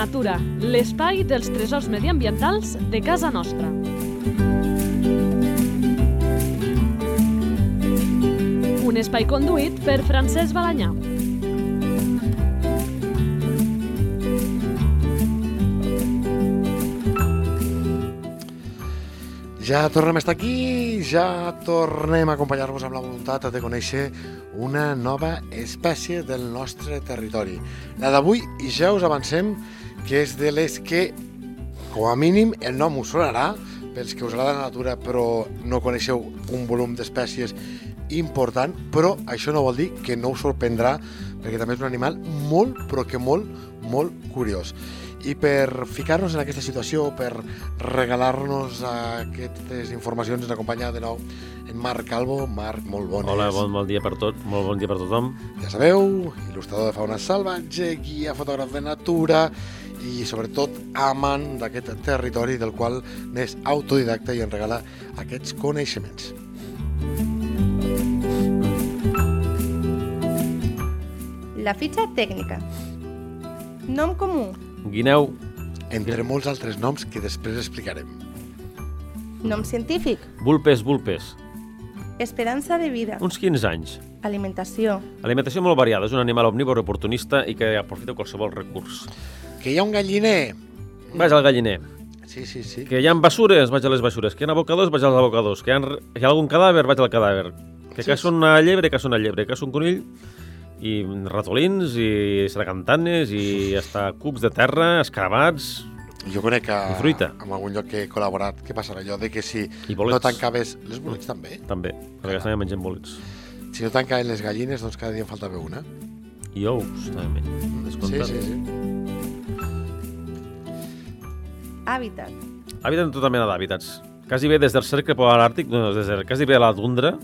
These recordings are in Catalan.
natura, l'espai dels tresors mediambientals de casa nostra. Un espai conduït per Francesc Balanyà. Ja tornem a estar aquí, ja tornem a acompanyar-vos amb la voluntat de conèixer una nova espècie del nostre territori. La d'avui ja us avancem que és de les que, com a mínim, el nom us sonarà, pels que us agrada la natura però no coneixeu un volum d'espècies important, però això no vol dir que no us sorprendrà, perquè també és un animal molt, però que molt, molt curiós. I per ficar-nos en aquesta situació, per regalar-nos aquestes informacions, ens acompanya de nou en Marc Calvo. Marc, molt bones. Hola, bon, bon dia per tot, molt bon dia per tothom. Ja sabeu, il·lustrador de fauna salvatge, guia, fotògraf de natura i sobretot amant d'aquest territori del qual n'és autodidacta i en regala aquests coneixements. La fitxa tècnica. Nom comú. Guineu, Entre molts altres noms que després explicarem. Nom científic. vulpes, vulpes, Esperança de vida. uns 15 anys. Alimentació. Alimentació molt variada, és un animal omnívor oportunista i que aprofita qualsevol recurs. Que hi ha un galliner! Vaig al galliner. Sí, sí, sí. Que hi ha bessures, vaig a les bessures. Que hi ha abocadors, vaig als abocadors. Que hi ha, hi ha algun cadàver, vaig al cadàver. Que Sí, caça una llebre, caça una llebre. Que caça un conill i ratolins i sargantanes i hasta cucs de terra, escarabats Jo conec que fruita. en algun lloc que he col·laborat que passarà allò de que si no tancaves... Les bolets també? També, perquè estan menjant bolets. Si no tancaven les gallines, doncs cada dia en faltava una. I ous, també. Sí, Descomptat. sí, sí. Hàbitat. Habiten tota mena d'hàbitats. Quasi bé des del cercle polar àrtic, no, des de, quasi bé a la tundra,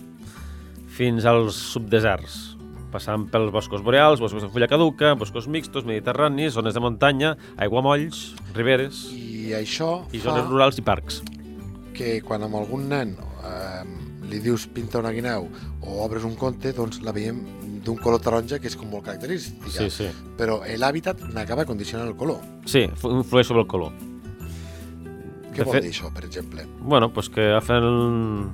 fins als subdeserts, passant pels boscos boreals, boscos de fulla caduca, boscos mixtos, mediterranis, zones de muntanya, aiguamolls, riberes I això i fa zones rurals i parcs. que quan amb algun nen eh, li dius pinta una guineu o obres un conte, doncs la veiem d'un color taronja que és com molt característica. Sí, sí. Però l'hàbitat n'acaba condicionant el color. Sí, influeix sobre el color. Què De vol fet- dir això, per exemple? Bueno, pues que hacen...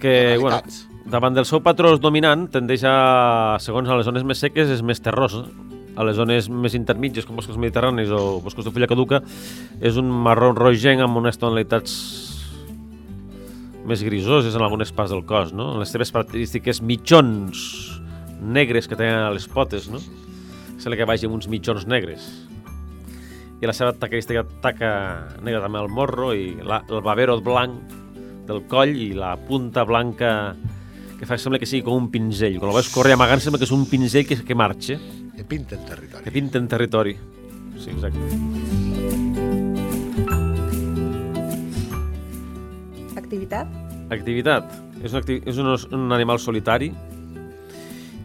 Que, bueno, davant del seu patró dominant tendeix a, segons a les zones més seques, és més terrós. A les zones més intermitges, com boscos mediterranis o boscos de fulla caduca, és un marró rogenc amb unes tonalitats més grisoses en algunes parts del cos, no? Les seves característiques mitjons negres que tenen a les potes, no? Sembla que vagi amb uns mitjons negres. I la seva característica taca negra també al morro i la, el babero blanc del coll i la punta blanca que fa sembla que sigui com un pinzell. Quan el veus córrer amagant sembla que és un pinzell que, que marxa, Que pinta el territori. que pinta en territori. Sí, exacte. Activitat. Activitat. És un, acti és un, un animal solitari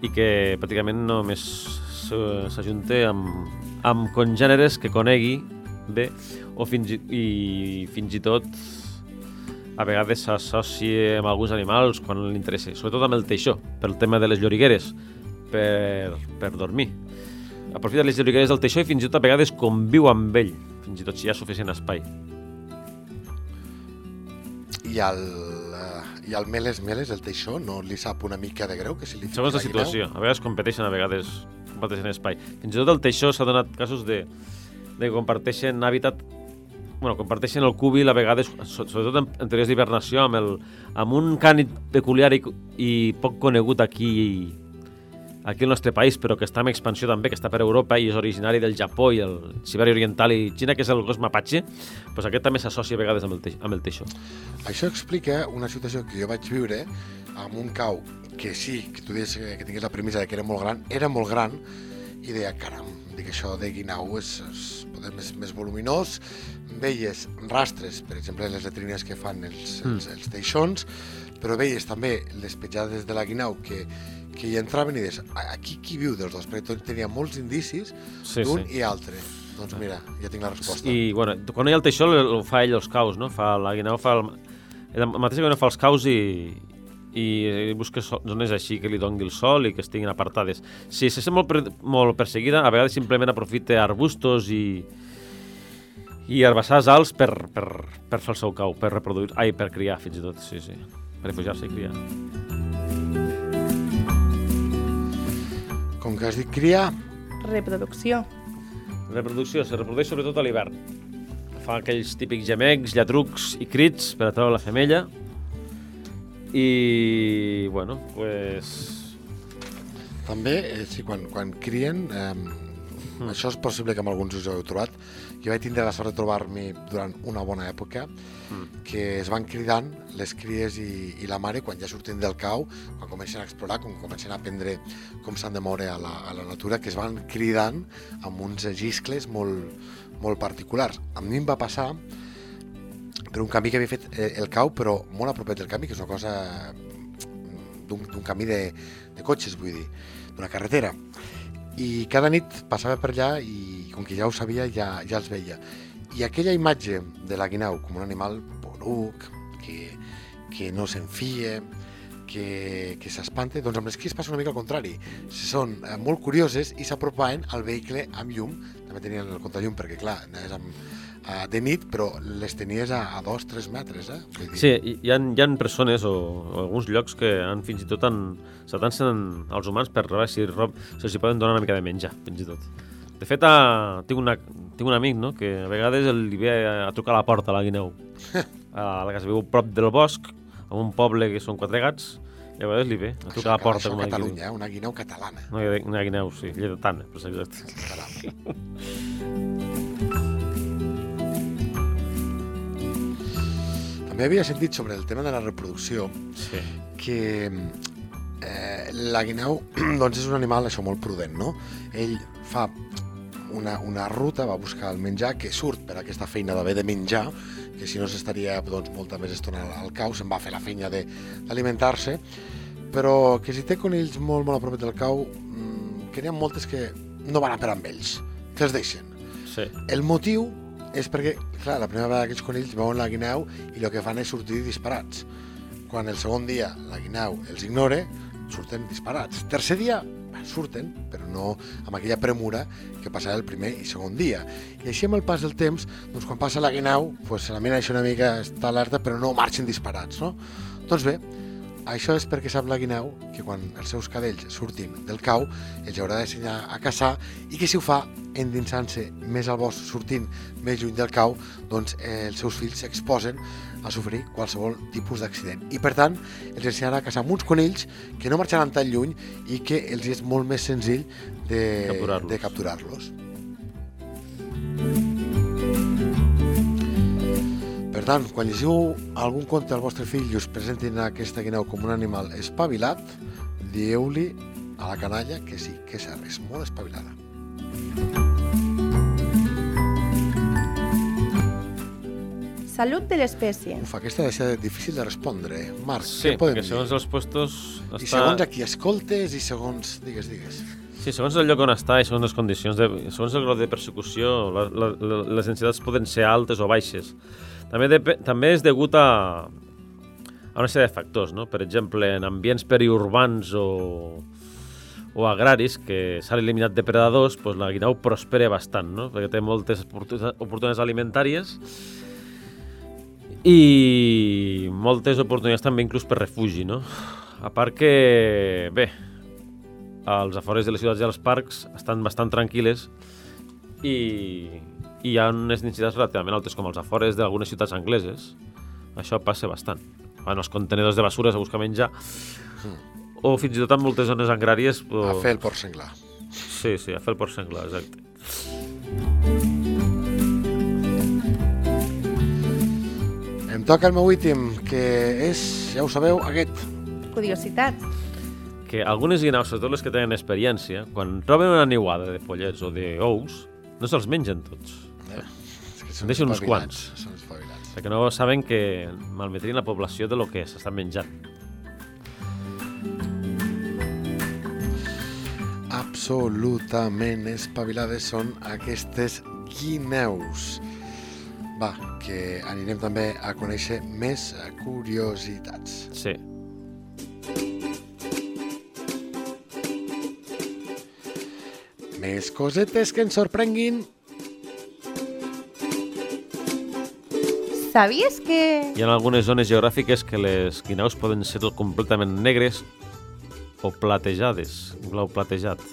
i que pràcticament només s'ajunta amb, amb congèneres que conegui bé o fins i, i fins i tot a vegades s'associa amb alguns animals quan li interessa, sobretot amb el teixó, pel tema de les llorigueres, per, per dormir. Aprofita les llorigueres del teixó i fins i tot a vegades conviu amb ell, fins i tot si hi ha suficient espai. I el, eh, i el meles meles, el teixó, no li sap una mica de greu que si li Segons la situació. A vegades competeixen, a vegades comparteixen espai. Fins i tot el teixó s'ha donat casos de, de que comparteixen hàbitat bueno, comparteixen el cúbil a vegades, so- sobretot en, en teories d'hibernació, amb, el, amb un cànid peculiar i, i poc conegut aquí aquí al nostre país, però que està en expansió també, que està per Europa i és originari del Japó i el Sibèria Oriental i Xina, que és el gos mapache, doncs aquest també s'associa a vegades amb el, amb el teixó. Això explica una situació que jo vaig viure amb un cau que sí, que tu deies que que tingués la premissa de que era molt gran, era molt gran, i deia, caram, dic això de guinau és, és poder més, més voluminós, veies rastres, per exemple, les letrines que fan els, els, els teixons, però veies també les petjades de la guinau que, que hi entraven i deies, "A- aquí qui viu dels dos? Perquè tenia molts indicis Sí, d'un sí. i altre. Doncs mira, ja tinc la resposta. I, bueno, quan hi ha el teixó, el, el fa ell els caus, no? Fa, la guineu fa el, el mateix que no fa els caus i, i busca so- zones així que li doni el sol i que estiguin apartades. Si se sent molt, per, molt perseguida, a vegades simplement aprofita arbustos i, i herbassars alts per, per, per fer el seu cau, per reproduir, ai, per criar fins i tot, sí, sí, per refugiar-se i criar. Com que has dit cria, Reproducció. Reproducció, se reprodueix sobretot a l'hivern. Fa aquells típics gemecs, llatrucs i crits per atraure la femella. I, bueno, pues... també, eh, sí, quan, quan crien, eh, Mm. això és possible que amb alguns us ho heu trobat, jo vaig tindre la sort de trobar-m'hi durant una bona època, Mm. que es van cridant les cries i, i la mare quan ja surten del cau, quan comencen a explorar, quan comencen a aprendre com s'han de moure a la, a la natura, que es van cridant amb uns giscles molt, molt particulars. A mi em va passar per un camí que havia fet eh, el cau, però molt a del camí, que és una cosa mm, d'un camí de, de cotxes, vull dir, d'una carretera. I cada nit passava per allà i com que ja ho sabia, ja, ja els veia. I aquella imatge de la guineu com un animal poruc, que, que no s'enfia, que, que s'espanta, doncs amb les cries passa una mica al contrari. Són eh, molt curioses i s'apropaven al vehicle amb llum, també tenien el contrallum perquè clar, anaves amb, eh, de nit, però les tenies a, a dos, tres metres, eh? Vull dir, Sí, hi, ha, hi ha persones o, o alguns llocs que han fins i tot s'atancen als humans per veure si rob, si els poden donar una mica de menjar, fins i tot. De fet, a, tinc, una, tinc un amic no, que a vegades el, li ve a, trucar a la porta a la guineu. a la que es viu prop del bosc, a un poble que són quatre gats, i a vegades li ve a trucar a la porta. Això a. Catalunya, eh? una guineu catalana. Una, una guineu, sí, lleidatana, per ser exacte. Caram. També havia sentit sobre el tema de la reproducció Sí. que eh, la guineu doncs és un animal això molt prudent, no? Ell fa una, una ruta, va buscar el menjar, que surt per aquesta feina d'haver de menjar, que si no s'estaria doncs, molta més estona al, cau, se'n va fer la feina de- d'alimentar-se, però que si té conills molt, molt a prop del cau, mmm, que n'hi ha moltes que no van a per amb ells, que els deixen. Sí. El motiu és perquè, clar, la primera vegada que aquests conills veuen la guineu i el que fan és sortir disparats. Quan el segon dia la guineu els ignora, surten disparats. Tercer dia, surten, però no amb aquella premura que passava el primer i segon dia. I així amb el pas del temps, doncs quan passa la guineu, doncs la mina això una mica està alerta, però no marxen disparats, no? Doncs bé, això és perquè sap la guineu que quan els seus cadells surtin del cau els haurà d'ensenyar a caçar i que si ho fa endinsant-se més al bosc, sortint més lluny del cau, doncs eh, els seus fills s'exposen a sofrir qualsevol tipus d'accident. I per tant, els ensenyarà a caçar amb uns conills que no marxaran tan lluny i que els és molt més senzill de Capturar-los. de capturar-los. Per tant, quan llegiu algun conte al vostre fill i us presentin aquesta guineu com un animal espavilat, dieu-li a la canalla que sí, que és, és molt espavilada. Salut de l'espècie. Uf, aquesta ha de ser difícil de respondre. eh? Marc, Sí, què podem perquè dir? segons els puestos... I segons a qui escoltes i segons... Digues, digues. Sí, segons el lloc on està i segons les condicions, de, segons el grau de persecució, la, la, la, les densitats poden ser altes o baixes. També, de, també és degut a, a una sèrie de factors, no? Per exemple, en ambients periurbans o, o agraris que s'han eliminat depredadors, doncs la guineu prospera bastant, no? Perquè té moltes oportunitats alimentàries i moltes oportunitats també inclús per refugi, no? A part que, bé, als afores de les ciutats i als parcs estan bastant tranquil·les i, i hi ha unes densitats relativament altes, com als afores d'algunes ciutats angleses. Això passa bastant. Van als contenedors de basures a buscar menjar, o fins i tot en moltes zones agràries... O... A fer el porc senglar. Sí, sí, a fer el porc senglar, exacte. Em toca el meu últim, que és, ja ho sabeu, aquest. Curiositat. Que algunes guineus, sobretot les que tenen experiència, quan troben una niuada de pollets o d'ous, no se'ls mengen tots. Eh? És que en deixen uns quants. Són espavilats. Perquè no saben que malmetrien la població de lo que s'estan menjant. Absolutament espavilades són aquestes guineus. Va, que anirem també a conèixer més curiositats. Sí. Més cosetes que ens sorprenguin ¿Sabies que... Hi ha algunes zones geogràfiques que les guinaus poden ser completament negres o platejades, blau platejat,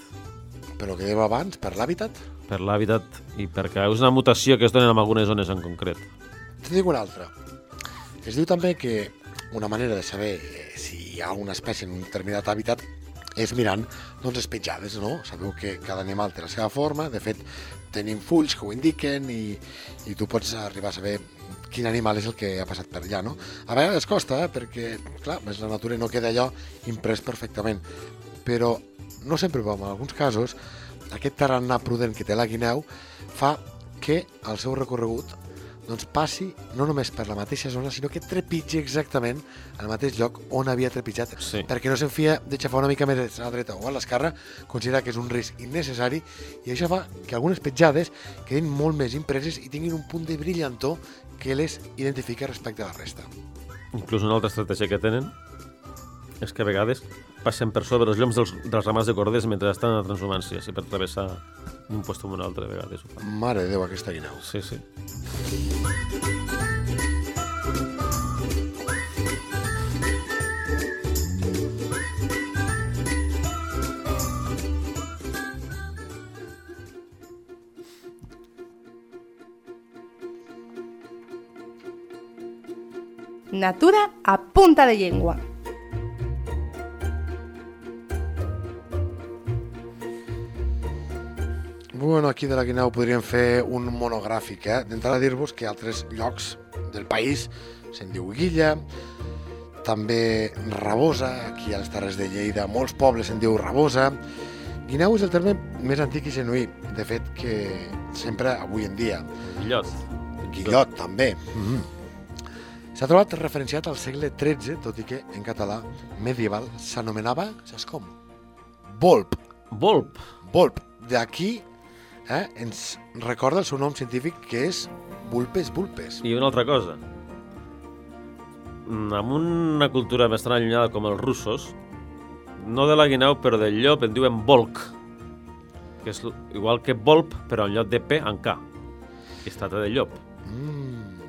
Però que dèiem abans, per l'hàbitat, per l'hàbitat i perquè és una mutació que es donen en algunes zones en concret. Te dic una altra. Es diu també que una manera de saber eh, si hi ha una espècie en un determinat hàbitat és mirant doncs, les petjades, no? Sabeu que cada animal té la seva forma, de fet tenim fulls que ho indiquen i, i tu pots arribar a saber quin animal és el que ha passat per allà, no? A vegades costa, eh? perquè, clar, és la natura no queda allò imprès perfectament, però no sempre, però en alguns casos, aquest tarannà prudent que té la guineu fa que el seu recorregut doncs passi no només per la mateixa zona, sinó que trepitgi exactament al mateix lloc on havia trepitjat, Sí. perquè no s'enfia de xafar una mica més a la dreta o a l'esquerra, considera que és un risc innecessari i això fa que algunes petjades quedin molt més impreses i tinguin un punt de brillantor que les identifica respecte a la resta. Inclús una altra estratègia que tenen és que a vegades passen per sobre els lloms dels, dels ramats de corders mentre estan a transhumància, si per travessar d'un lloc a un altre, a vegades ho fan. Mare de Déu, aquesta guineu. Sí, sí. Natura a punta de llengua. Bueno, aquí de la Guineu podríem fer un monogràfic, eh? D'entrada dir-vos que altres llocs del país se'n diu Guilla, també Rabosa, aquí a les Terres de Lleida, molts pobles se'n diu Rabosa. Guineu és el terme més antic i genuí, de fet que sempre avui en dia. Guillot. Guillot, també. Mm -hmm. S'ha trobat referenciat al segle XIII, tot i que en català medieval s'anomenava, saps com? Volp. Volp. Volp. D'aquí eh, ens recorda el seu nom científic, que és Vulpes vulpes. I una altra cosa. Mm, Amb una cultura més tan allunyada com els russos, no de la guineu, però del llop en diuen volk, que és igual que volp, però en lloc de P, en K. Es tracta de llop. Mm.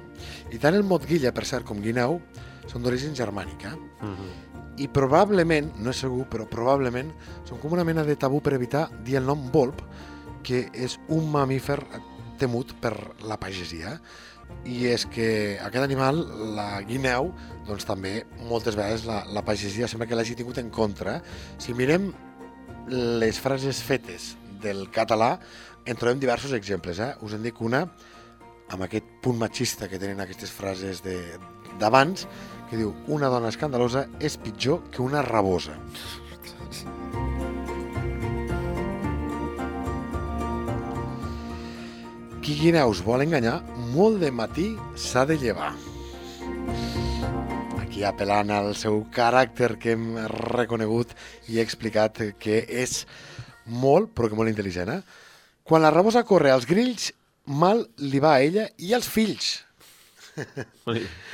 I tant el mot guilla, per cert, com guineu, són d'origen germànic, eh? Mm -hmm. I probablement, no és segur, però probablement són com una mena de tabú per evitar dir el nom volp, que és un mamífer temut per la pagesia. I és que aquest animal, la guineu, doncs també moltes vegades la, la pagesia sembla que l'hagi tingut en contra. Si mirem les frases fetes del català, en trobem diversos exemples. Eh? Us en dic una, amb aquest punt machista que tenen aquestes frases d'abans, que diu una dona escandalosa és pitjor que una rabosa. Qui guineus vol enganyar, molt de matí s'ha de llevar. Aquí apel·lant al seu caràcter que hem reconegut i explicat que és molt, però que molt intel·ligent. Eh? Quan la rabosa corre als grills, mal li va a ella i als fills.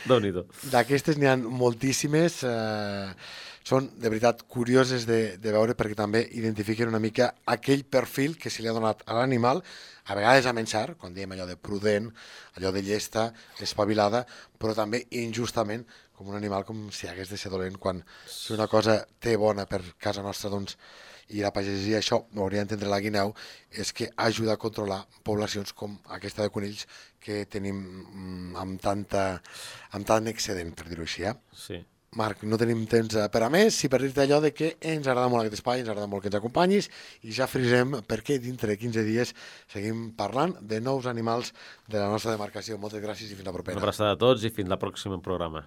Déu-n'hi-do. D'aquestes n'hi ha moltíssimes. Eh, són, de veritat, curioses de, de veure perquè també identifiquen una mica aquell perfil que se li ha donat a l'animal, a vegades amb encert, quan diem allò de prudent, allò de llesta, espavilada, però també injustament com un animal com si hagués de ser dolent quan si una cosa té bona per casa nostra, doncs, i la pagesia, això ho hauria d'entendre la guineu, és que ajuda a controlar poblacions com aquesta de conills que tenim mm, amb, tanta, amb tant excedent, per dir-ho així. Eh? Sí. Marc, no tenim temps eh, per a més, si per dir-te allò de que ens agrada molt aquest espai, ens agrada molt que ens acompanyis i ja frisem perquè dintre de 15 dies seguim parlant de nous animals de la nostra demarcació. Moltes gràcies i fins la Una propera. abraçada a tots i fins la pròxima programa.